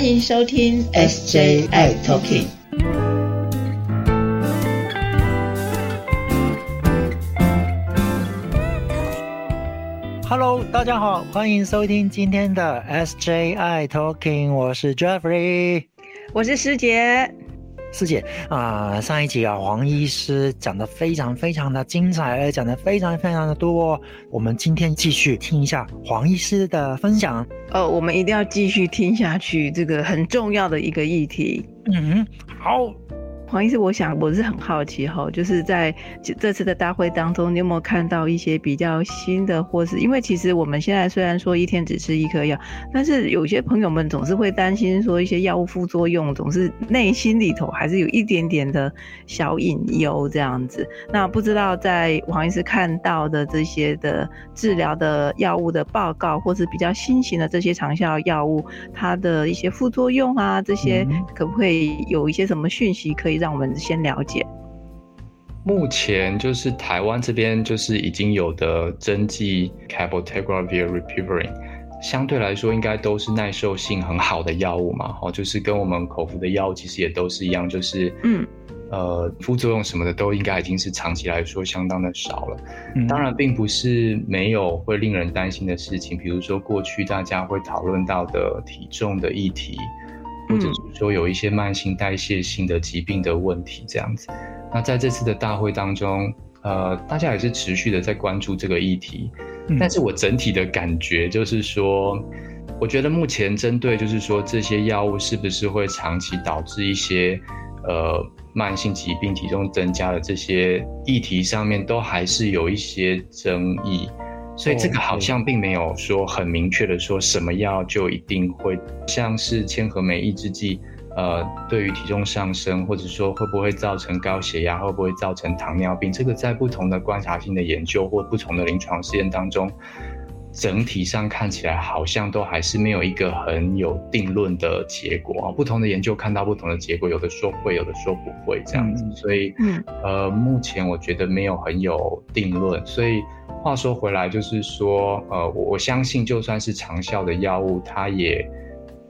欢迎收听 SJI Talking。Hello，大家好，欢迎收听今天的 SJI Talking，我是 Jeffrey，我是师姐。师姐啊，上一集啊，黄医师讲的非常非常的精彩，而且讲的非常非常的多。哦我们今天继续听一下黄医师的分享。呃，我们一定要继续听下去，这个很重要的一个议题。嗯，好。黄医师，我想我是很好奇哈，就是在这次的大会当中，你有没有看到一些比较新的，或是因为其实我们现在虽然说一天只吃一颗药，但是有些朋友们总是会担心说一些药物副作用，总是内心里头还是有一点点的小隐忧这样子。那不知道在黄医师看到的这些的治疗的药物的报告，或是比较新型的这些长效药物，它的一些副作用啊，这些可不可以有一些什么讯息可以？让我们先了解，目前就是台湾这边就是已经有的针剂 cabotegravir、ripivirine，相对来说应该都是耐受性很好的药物嘛，哦，就是跟我们口服的药物其实也都是一样，就是嗯，呃，副作用什么的都应该已经是长期来说相当的少了。当然，并不是没有会令人担心的事情，比如说过去大家会讨论到的体重的议题。或者是说有一些慢性代谢性的疾病的问题，这样子。那在这次的大会当中，呃，大家也是持续的在关注这个议题。但是我整体的感觉就是说，我觉得目前针对就是说这些药物是不是会长期导致一些呃慢性疾病、体重增加的这些议题上面，都还是有一些争议。所以这个好像并没有说很明确的说什么药就一定会像是千和酶抑制剂，呃，对于体重上升或者说会不会造成高血压，会不会造成糖尿病，这个在不同的观察性的研究或不同的临床试验当中，整体上看起来好像都还是没有一个很有定论的结果啊。不同的研究看到不同的结果，有的说会，有的说不会这样子。所以，呃，目前我觉得没有很有定论，所以。话说回来，就是说，呃，我我相信，就算是长效的药物，它也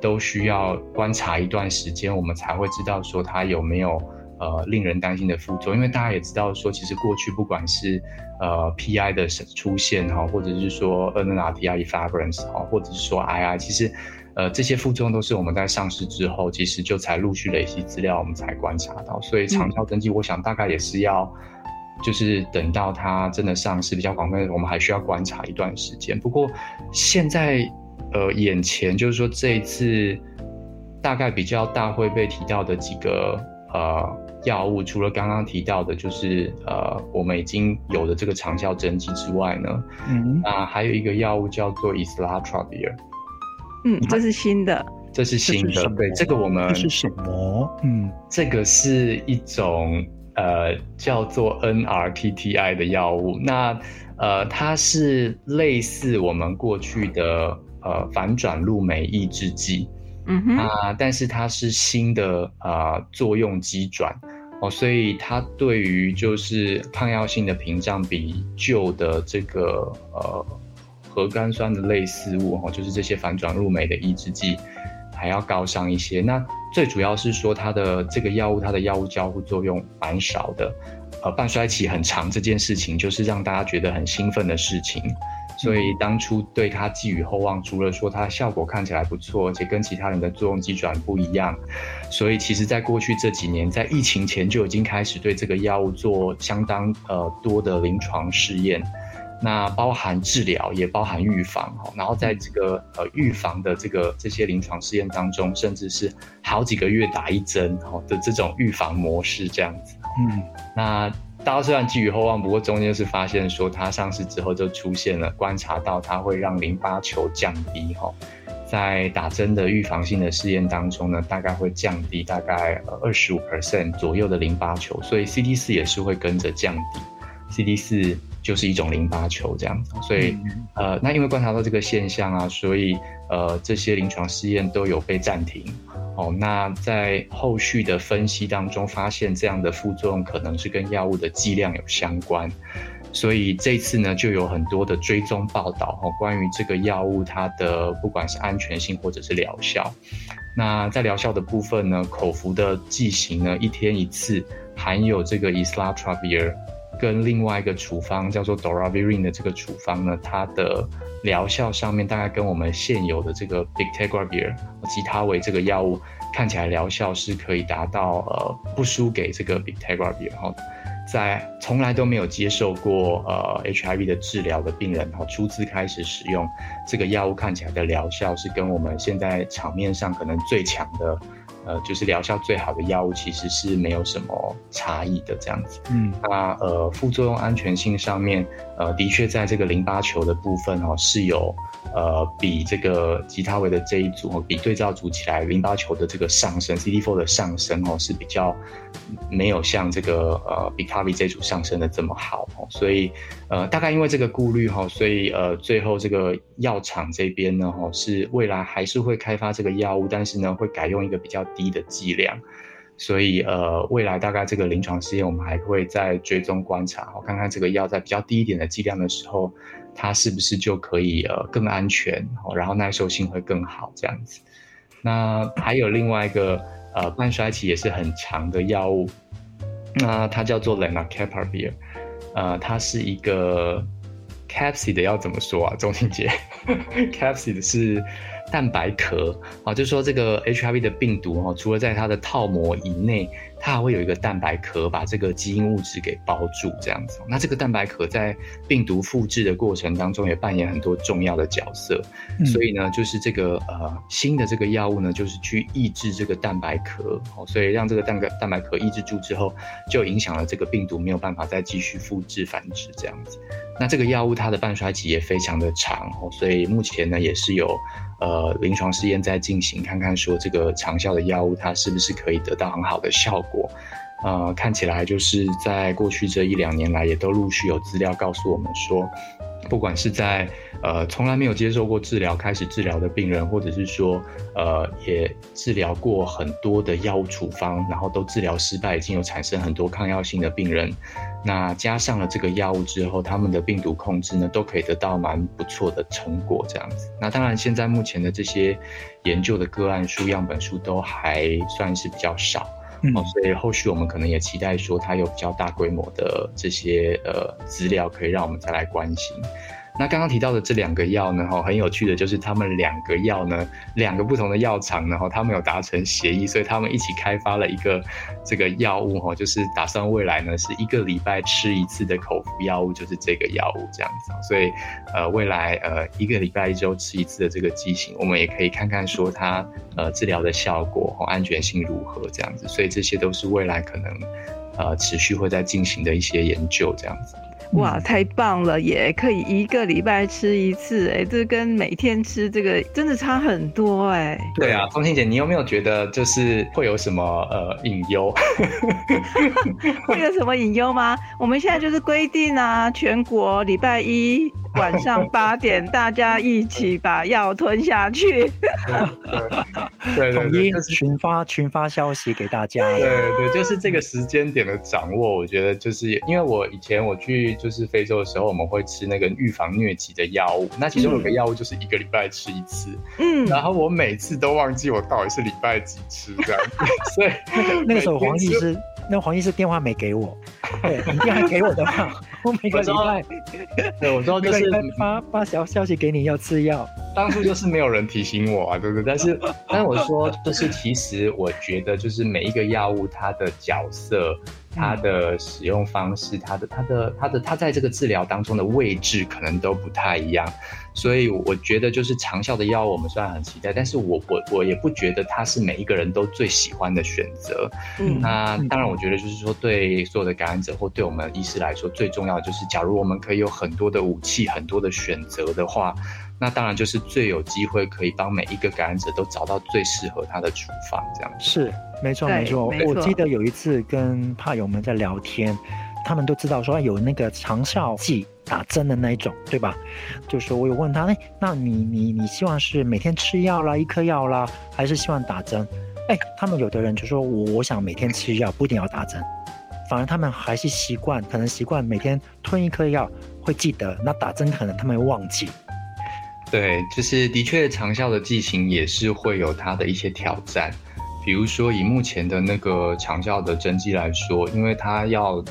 都需要观察一段时间，我们才会知道说它有没有呃令人担心的副作用。因为大家也知道说，其实过去不管是呃 PI 的出现哈，或者是说 NNRTI efavirenz 哈，或者是说 II，其实呃这些副作用都是我们在上市之后，其实就才陆续累积资料，我们才观察到。所以长效登记，我想大概也是要。就是等到它真的上市比较广泛，我们还需要观察一段时间。不过现在，呃，眼前就是说这一次大概比较大会被提到的几个呃药物，除了刚刚提到的，就是呃我们已经有的这个长效针剂之外呢，嗯，那还有一个药物叫做 islatravir，嗯，这是新的，这是新的，对，这个我们是什么？嗯，这个是一种。呃，叫做 NRTTI 的药物，那呃，它是类似我们过去的呃反转录酶抑制剂，嗯哼，啊，但是它是新的呃作用机转哦，所以它对于就是抗药性的屏障比旧的这个呃核苷酸的类似物哦，就是这些反转录酶的抑制剂。还要高上一些。那最主要是说，它的这个药物，它的药物交互作用蛮少的，呃，半衰期很长。这件事情就是让大家觉得很兴奋的事情，所以当初对它寄予厚望。除了说它效果看起来不错，而且跟其他人的作用机转不一样，所以其实在过去这几年，在疫情前就已经开始对这个药物做相当呃多的临床试验。那包含治疗，也包含预防哈。然后在这个呃预防的这个这些临床试验当中，甚至是好几个月打一针哈的这种预防模式这样子。嗯，那大家虽然寄予厚望，不过中间是发现说它上市之后就出现了观察到它会让淋巴球降低哈，在打针的预防性的试验当中呢，大概会降低大概二十五 percent 左右的淋巴球，所以 CD 四也是会跟着降低，CD 四。就是一种淋巴球这样子，所以呃，那因为观察到这个现象啊，所以呃，这些临床试验都有被暂停。哦，那在后续的分析当中，发现这样的副作用可能是跟药物的剂量有相关。所以这次呢，就有很多的追踪报道哈，关于这个药物它的不管是安全性或者是疗效。那在疗效的部分呢，口服的剂型呢，一天一次，含有这个 isla 跟另外一个处方叫做 doravirine 的这个处方呢，它的疗效上面大概跟我们现有的这个 bictegravir 吉他韦这个药物看起来疗效是可以达到呃不输给这个 bictegravir 哈。在从来都没有接受过呃 HIV 的治疗的病人哈，初次开始使用这个药物，看起来的疗效是跟我们现在场面上可能最强的，呃，就是疗效最好的药物，其实是没有什么差异的这样子。嗯，那呃副作用安全性上面，呃，的确在这个淋巴球的部分哦是有。呃，比这个吉他维的这一组，比对照组起来，淋巴球的这个上升，CD4 的上升哦，是比较没有像这个呃比卡比这组上升的这么好哦，所以呃，大概因为这个顾虑哈，所以呃，最后这个药厂这边呢哈，是未来还是会开发这个药物，但是呢，会改用一个比较低的剂量，所以呃，未来大概这个临床试验，我们还会再追踪观察，看看这个药在比较低一点的剂量的时候。它是不是就可以呃更安全，然后耐受性会更好这样子？那还有另外一个呃半衰期也是很长的药物，那它叫做 lenacapavir，呃，它是一个 capsid 要怎么说啊？钟庆杰，capsid 是。蛋白壳啊，就是说这个 HIV 的病毒哦，除了在它的套膜以内，它还会有一个蛋白壳把这个基因物质给包住，这样子。那这个蛋白壳在病毒复制的过程当中也扮演很多重要的角色。所以呢，就是这个呃新的这个药物呢，就是去抑制这个蛋白壳，哦，所以让这个蛋白蛋白壳抑制住之后，就影响了这个病毒没有办法再继续复制繁殖这样子。那这个药物它的半衰期也非常的长，哦，所以目前呢也是有。呃，临床试验在进行，看看说这个长效的药物它是不是可以得到很好的效果。呃，看起来就是在过去这一两年来，也都陆续有资料告诉我们说。不管是在呃从来没有接受过治疗开始治疗的病人，或者是说呃也治疗过很多的药物处方，然后都治疗失败，已经有产生很多抗药性的病人，那加上了这个药物之后，他们的病毒控制呢都可以得到蛮不错的成果，这样子。那当然现在目前的这些研究的个案数、样本数都还算是比较少。哦，所以后续我们可能也期待说，它有比较大规模的这些呃资料，可以让我们再来关心。那刚刚提到的这两个药呢，哈，很有趣的就是他们两个药呢，两个不同的药厂呢，哈，他们有达成协议，所以他们一起开发了一个这个药物，哈，就是打算未来呢是一个礼拜吃一次的口服药物，就是这个药物这样子。所以，呃，未来呃一个礼拜一周吃一次的这个剂型，我们也可以看看说它呃治疗的效果和安全性如何这样子。所以这些都是未来可能呃持续会在进行的一些研究这样子。哇，太棒了！也可以一个礼拜吃一次，哎，这跟每天吃这个真的差很多，哎。对啊，钟欣姐，你有没有觉得就是会有什么呃隐忧？会有什么隐忧吗？我们现在就是规定啊，全国礼拜一。晚上八点，大家一起把药吞下去。对 统一群发群发消息给大家。对对，就是这个时间点的掌握，我觉得就是因为我以前我去就是非洲的时候，我们会吃那个预防疟疾的药物，那其中有个药物就是一个礼拜吃一次。嗯，然后我每次都忘记我到底是礼拜几吃这样，所以 那个时候黄医师。那黄医师电话没给我，对，你电话给我的话，我每个礼拜，对，我知道就是发发消消息给你要吃药，当初就是没有人提醒我啊，对不对？但是，但是我说，就是其实我觉得，就是每一个药物它的角色。它的使用方式，它的它的它的它在这个治疗当中的位置可能都不太一样，所以我觉得就是长效的药我们虽然很期待，但是我我我也不觉得它是每一个人都最喜欢的选择。嗯，那当然，我觉得就是说对所有的感染者或对我们医师来说，最重要的就是，假如我们可以有很多的武器、很多的选择的话。那当然就是最有机会可以帮每一个感染者都找到最适合他的处方，这样是没错没错。我记得有一次跟怕友们在聊天，他们都知道说有那个长效剂打针的那一种，对吧？就是我有问他，哎，那你你你希望是每天吃药啦，一颗药啦，还是希望打针？哎，他们有的人就说我我想每天吃药，不一定要打针。反而他们还是习惯，可能习惯每天吞一颗药会记得，那打针可能他们会忘记。对，就是的确长效的剂型也是会有它的一些挑战，比如说以目前的那个长效的针剂来说，因为它要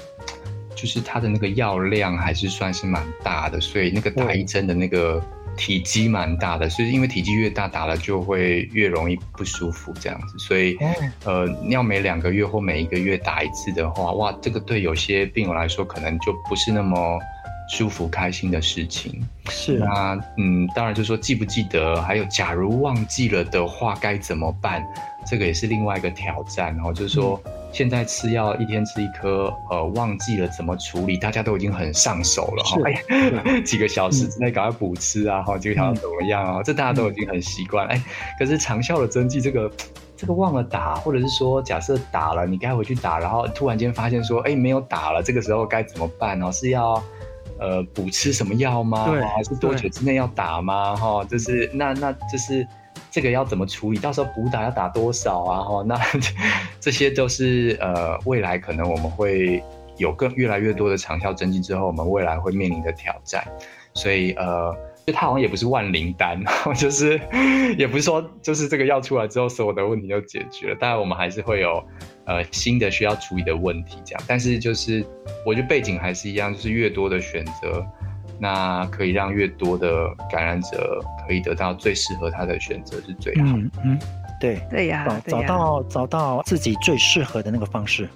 就是它的那个药量还是算是蛮大的，所以那个打一针的那个。体积蛮大的，所以因为体积越大，打了就会越容易不舒服这样子。所以，呃，要每两个月或每一个月打一次的话，哇，这个对有些病友来说可能就不是那么舒服、开心的事情。是啊，嗯，当然就是说记不记得，还有假如忘记了的话该怎么办，这个也是另外一个挑战。然后就是说。现在吃药一天吃一颗，呃，忘记了怎么处理，大家都已经很上手了哈。哎，几个小时之内赶快补吃啊，哈，几个小时怎么样啊？这大家都已经很习惯。哎，可是长效的针剂这个，这个忘了打，或者是说假设打了，你该回去打，然后突然间发现说，哎，没有打了，这个时候该怎么办呢？是要呃补吃什么药吗？对，还是多久之内要打吗？哈，就是那那就是。这个要怎么处理？到时候补打要打多少啊？哈，那 这些都是呃，未来可能我们会有更越来越多的长效针剂之后，我们未来会面临的挑战。所以呃，就它好像也不是万灵丹，就是也不是说就是这个药出来之后所有的问题就解决了。当然我们还是会有呃新的需要处理的问题这样。但是就是我觉得背景还是一样，就是越多的选择。那可以让越多的感染者可以得到最适合他的选择是最好。嗯嗯，对对呀，找找到找到自己最适合的那个方式。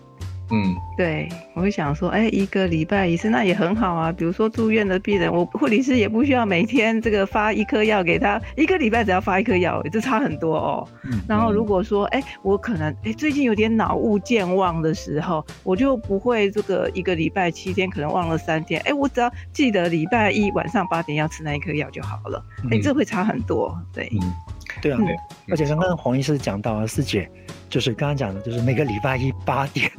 嗯，对，我会想说，哎，一个礼拜一次，那也很好啊。比如说住院的病人，我护理师也不需要每天这个发一颗药给他，一个礼拜只要发一颗药，这差很多哦。然后如果说，哎，我可能哎最近有点脑雾健忘的时候，我就不会这个一个礼拜七天可能忘了三天，哎，我只要记得礼拜一晚上八点要吃那一颗药就好了。哎，这会差很多。对，对啊，而且刚刚黄医师讲到啊，四姐。就是刚刚讲的，就是每个礼拜一八点，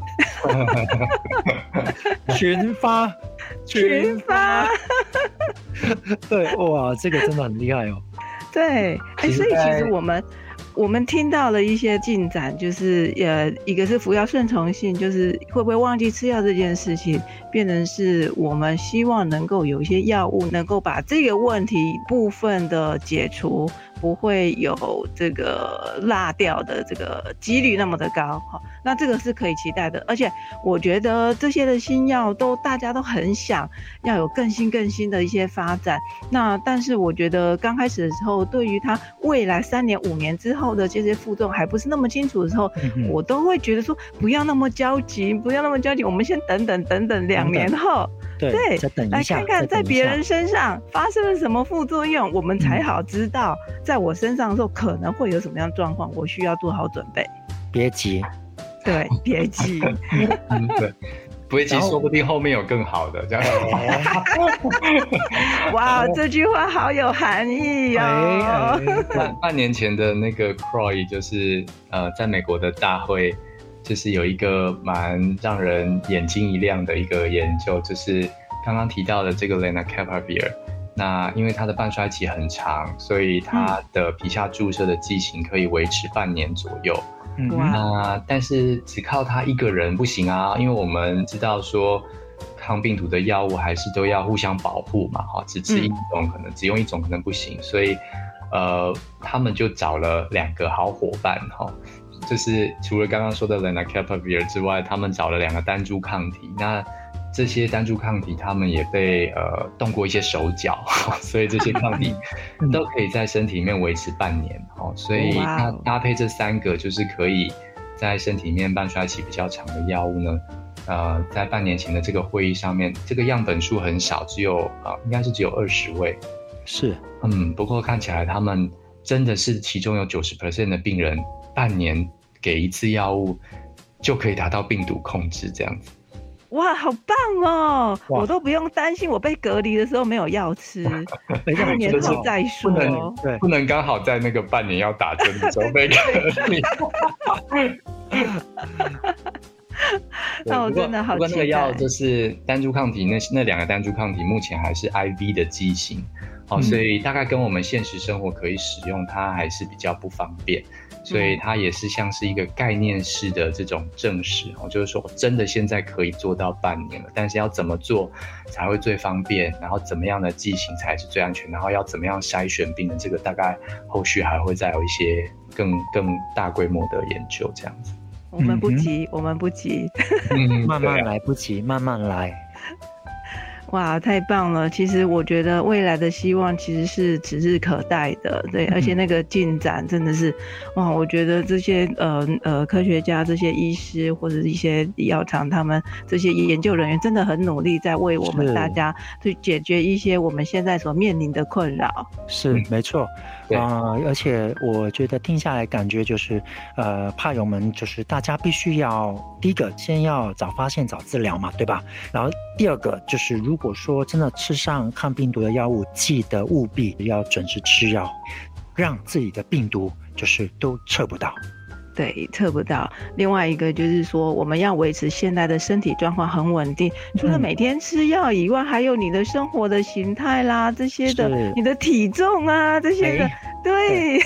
群发，群发，对，哇，这个真的很厉害哦。对，哎，所以其实我们我们听到了一些进展，就是呃，一个是服药顺从性，就是会不会忘记吃药这件事情，变成是我们希望能够有一些药物能够把这个问题部分的解除。不会有这个落掉的这个几率那么的高哈，那这个是可以期待的。而且我觉得这些的新药都大家都很想要有更新更新的一些发展。那但是我觉得刚开始的时候，对于它未来三年五年之后的这些负重还不是那么清楚的时候，我都会觉得说不要那么焦急，不要那么焦急，我们先等等等等两年后。对，来看看在别人身上发生了什么副作用，我们才好知道在我身上的时候可能会有什么样状况，我需要做好准备。别急，对，别急。对，不会急，说不定后面有更好的。这样。哇，这句话好有含义哦。半半年前的那个 Croy 就是呃，在美国的大会。就是有一个蛮让人眼睛一亮的一个研究，就是刚刚提到的这个 Lenacapavir。那因为它的半衰期很长，所以它的皮下注射的剂型可以维持半年左右。那但是只靠它一个人不行啊，因为我们知道说抗病毒的药物还是都要互相保护嘛，哈，只吃一种可能只用一种可能不行，所以呃，他们就找了两个好伙伴，哈。就是除了刚刚说的 lenacapavir 之外，他们找了两个单株抗体。那这些单株抗体，他们也被呃动过一些手脚，所以这些抗体 都可以在身体里面维持半年。哦，所以它搭配这三个，就是可以在身体里面半衰期比较长的药物呢。呃，在半年前的这个会议上面，这个样本数很少，只有啊，应该是只有二十位。是，嗯，不过看起来他们真的是其中有九十 percent 的病人。半年给一次药物，就可以达到病毒控制这样子。哇，好棒哦！我都不用担心我被隔离的时候没有药吃。半年后再说，不能对，不能刚好在那个半年要打针的时候被隔离。那我真的好不过那个药就是单株抗体，那那两个单株抗体目前还是 IV 的剂型，好，所以大概跟我们现实生活可以使用，它还是比较不方便。所以它也是像是一个概念式的这种证实哦，就是说我真的现在可以做到半年了，但是要怎么做才会最方便，然后怎么样的剂型才是最安全，然后要怎么样筛选病人，这个大概后续还会再有一些更更大规模的研究这样子。我们不急，我们不急，慢慢来，不急，慢慢来。哇，太棒了！其实我觉得未来的希望其实是指日可待的，对，而且那个进展真的是，哇，我觉得这些呃呃科学家、这些医师或者一些药厂，他们这些研究人员真的很努力，在为我们大家去解决一些我们现在所面临的困扰。是，没错。啊，而且我觉得听下来感觉就是，呃，怕友们就是大家必须要第一个先要早发现早治疗嘛，对吧？然后第二个就是，如果说真的吃上抗病毒的药物，记得务必要准时吃药，让自己的病毒就是都测不到。对，测不到。另外一个就是说，我们要维持现在的身体状况很稳定，除了每天吃药以外，还有你的生活的形态啦，这些的，你的体重啊，这些的，对，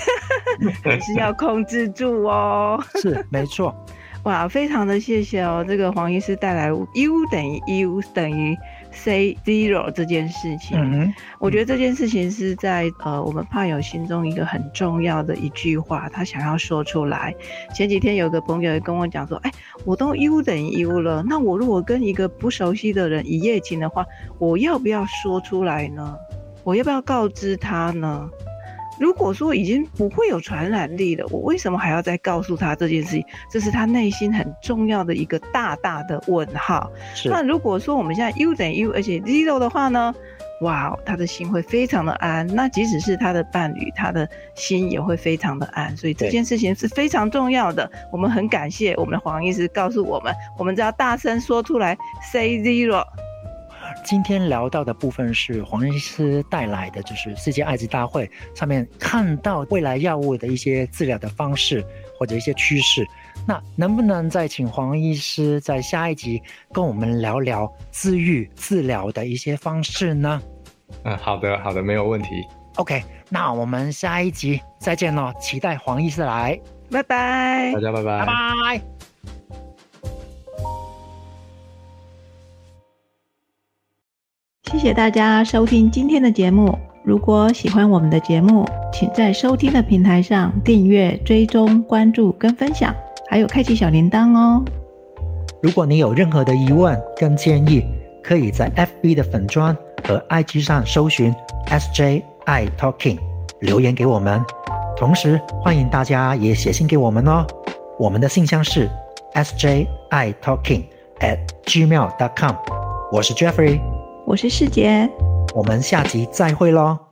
还 是要控制住哦。是，没错。哇，非常的谢谢哦，这个黄医师带来 U 等于 U 等于。Say zero 这件事情，我觉得这件事情是在呃我们怕友心中一个很重要的一句话，他想要说出来。前几天有个朋友跟我讲说，哎，我都 U 等于 U 了，那我如果跟一个不熟悉的人一夜情的话，我要不要说出来呢？我要不要告知他呢？如果说已经不会有传染力了，我为什么还要再告诉他这件事情？这是他内心很重要的一个大大的问号。那如果说我们现在 U 等于 U，而且 zero 的话呢？哇，他的心会非常的安。那即使是他的伴侣，他的心也会非常的安。所以这件事情是非常重要的。我们很感谢我们的黄医师告诉我们，我们只要大声说出来，Say zero。今天聊到的部分是黄医师带来的，就是世界艾滋大会上面看到未来药物的一些治疗的方式或者一些趋势。那能不能再请黄医师在下一集跟我们聊聊治愈治疗的一些方式呢？嗯，好的，好的，没有问题。OK，那我们下一集再见喽，期待黄医师来，拜拜，大家拜拜，拜拜。谢谢大家收听今天的节目。如果喜欢我们的节目，请在收听的平台上订阅、追踪、关注跟分享，还有开启小铃铛哦。如果你有任何的疑问跟建议，可以在 FB 的粉砖和 IG 上搜寻 SJ I Talking 留言给我们。同时，欢迎大家也写信给我们哦。我们的信箱是 SJ I Talking at gmail.com。我是 Jeffrey。我是世杰，我们下集再会喽。